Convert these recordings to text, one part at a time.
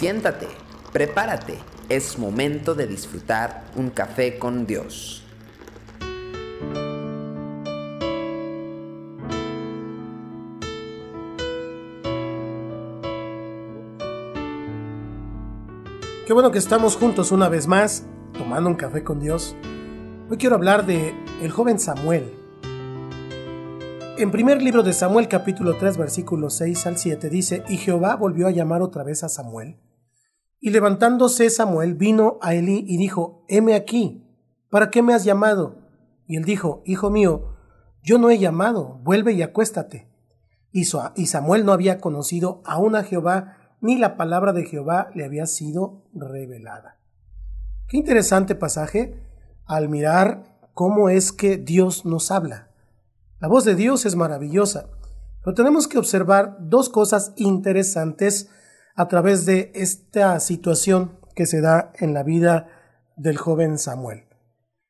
Siéntate, prepárate, es momento de disfrutar un café con Dios. Qué bueno que estamos juntos una vez más, tomando un café con Dios. Hoy quiero hablar de el joven Samuel. En primer libro de Samuel capítulo 3 versículos 6 al 7 dice, y Jehová volvió a llamar otra vez a Samuel. Y levantándose Samuel vino a Elí y dijo, heme aquí, ¿para qué me has llamado? Y él dijo, Hijo mío, yo no he llamado, vuelve y acuéstate. Y Samuel no había conocido aún a Jehová, ni la palabra de Jehová le había sido revelada. Qué interesante pasaje al mirar cómo es que Dios nos habla. La voz de Dios es maravillosa, pero tenemos que observar dos cosas interesantes a través de esta situación que se da en la vida del joven Samuel.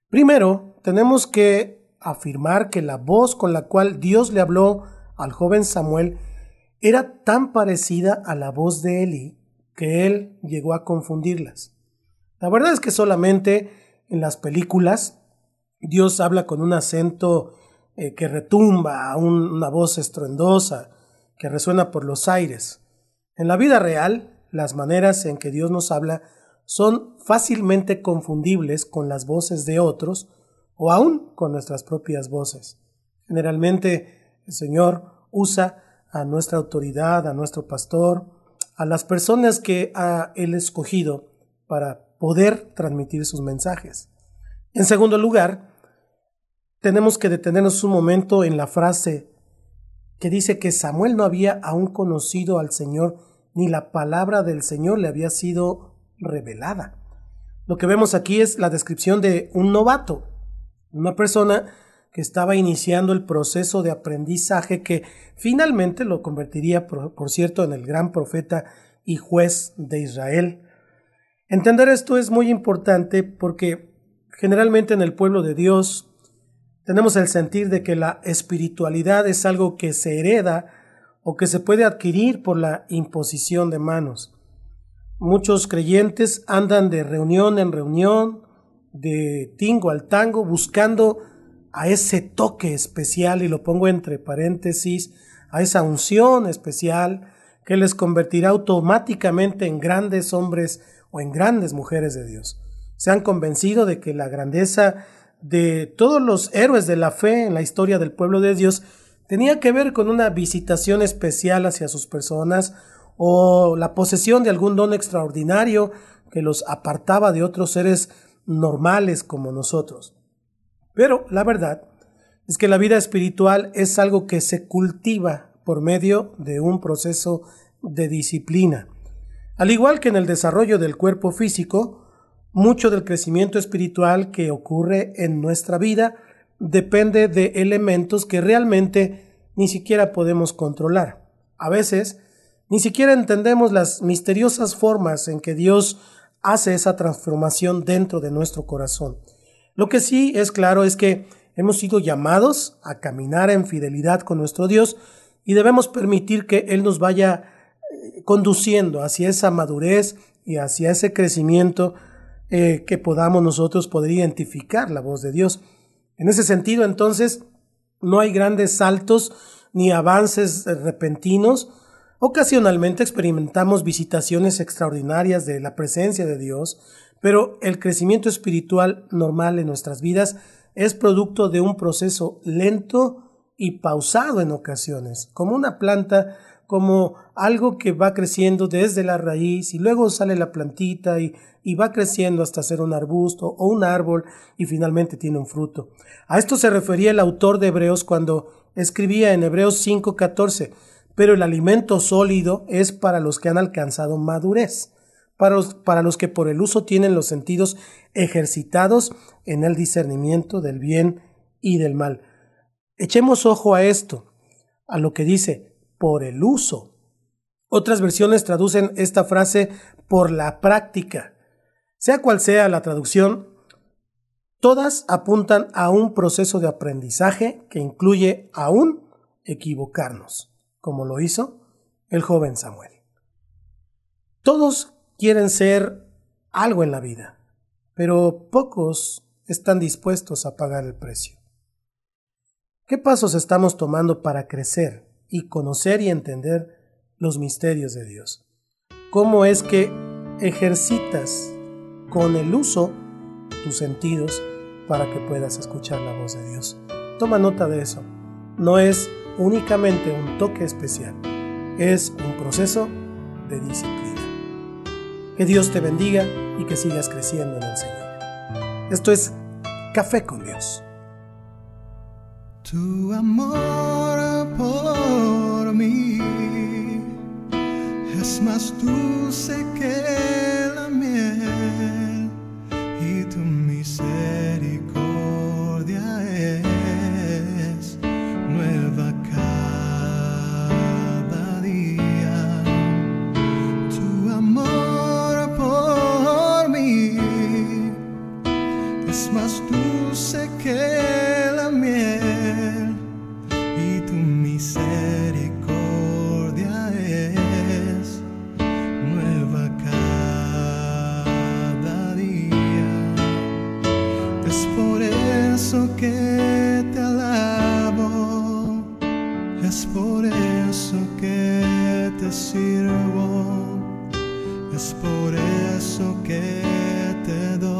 Primero, tenemos que afirmar que la voz con la cual Dios le habló al joven Samuel era tan parecida a la voz de Eli que él llegó a confundirlas. La verdad es que solamente en las películas Dios habla con un acento eh, que retumba, una voz estruendosa, que resuena por los aires. En la vida real, las maneras en que Dios nos habla son fácilmente confundibles con las voces de otros o aún con nuestras propias voces. Generalmente el Señor usa a nuestra autoridad, a nuestro pastor, a las personas que ha Él escogido para poder transmitir sus mensajes. En segundo lugar, tenemos que detenernos un momento en la frase que dice que Samuel no había aún conocido al Señor, ni la palabra del Señor le había sido revelada. Lo que vemos aquí es la descripción de un novato, una persona que estaba iniciando el proceso de aprendizaje que finalmente lo convertiría, por, cierto, en el gran profeta y juez de Israel. Entender esto es muy importante porque generalmente en el pueblo de Dios tenemos el sentir de que la espiritualidad es algo que se hereda o que se puede adquirir por la imposición de manos. Muchos creyentes andan de reunión en reunión, de tingo al tango, buscando a ese toque especial, y lo pongo entre paréntesis, a esa unción especial que les convertirá automáticamente en grandes hombres o en grandes mujeres de Dios. Se han convencido de que la grandeza de todos los héroes de la fe en la historia del pueblo de Dios tenía que ver con una visitación especial hacia sus personas o la posesión de algún don extraordinario que los apartaba de otros seres normales como nosotros. Pero la verdad es que la vida espiritual es algo que se cultiva por medio de un proceso de disciplina. Al igual que en el desarrollo del cuerpo físico, mucho del crecimiento espiritual que ocurre en nuestra vida depende de elementos que realmente ni siquiera podemos controlar. A veces ni siquiera entendemos las misteriosas formas en que Dios hace esa transformación dentro de nuestro corazón. Lo que sí es claro es que hemos sido llamados a caminar en fidelidad con nuestro Dios y debemos permitir que Él nos vaya eh, conduciendo hacia esa madurez y hacia ese crecimiento eh, que podamos nosotros poder identificar la voz de Dios. En ese sentido, entonces, no hay grandes saltos ni avances repentinos. Ocasionalmente experimentamos visitaciones extraordinarias de la presencia de Dios, pero el crecimiento espiritual normal en nuestras vidas es producto de un proceso lento y pausado en ocasiones, como una planta como algo que va creciendo desde la raíz y luego sale la plantita y, va creciendo hasta ser un arbusto o un árbol y finalmente tiene un fruto. A esto se refería el autor de Hebreos cuando escribía en Hebreos 5:14, pero el alimento sólido es para los que han alcanzado madurez, para los, para los que por el uso tienen los sentidos ejercitados en el discernimiento del bien y del mal. Echemos ojo a esto, a lo que dice, por el uso. Otras versiones traducen esta frase por la práctica. Sea cual sea la traducción, todas apuntan a un proceso de aprendizaje que incluye aún equivocarnos, como lo hizo el joven Samuel. Todos quieren ser algo en la vida, pero pocos están dispuestos a pagar el precio. ¿Qué pasos estamos tomando para crecer y conocer y entender los misterios de Dios? ¿Cómo es que ejercitas con el uso tus sentidos para que puedas escuchar la voz de Dios? Toma nota de eso. No es únicamente un toque especial, es un proceso de disciplina. Que Dios te bendiga y que sigas creciendo en el Señor. Esto es Café con Dios. Tu amor por mí. Es más dulce que misericordia es nueva cada día. Es por eso que te alabo, es por eso que te sirvo, es por eso que te doy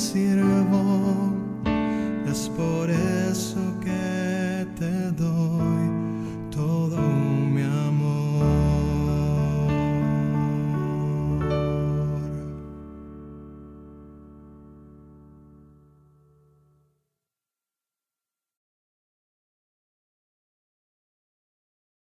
eso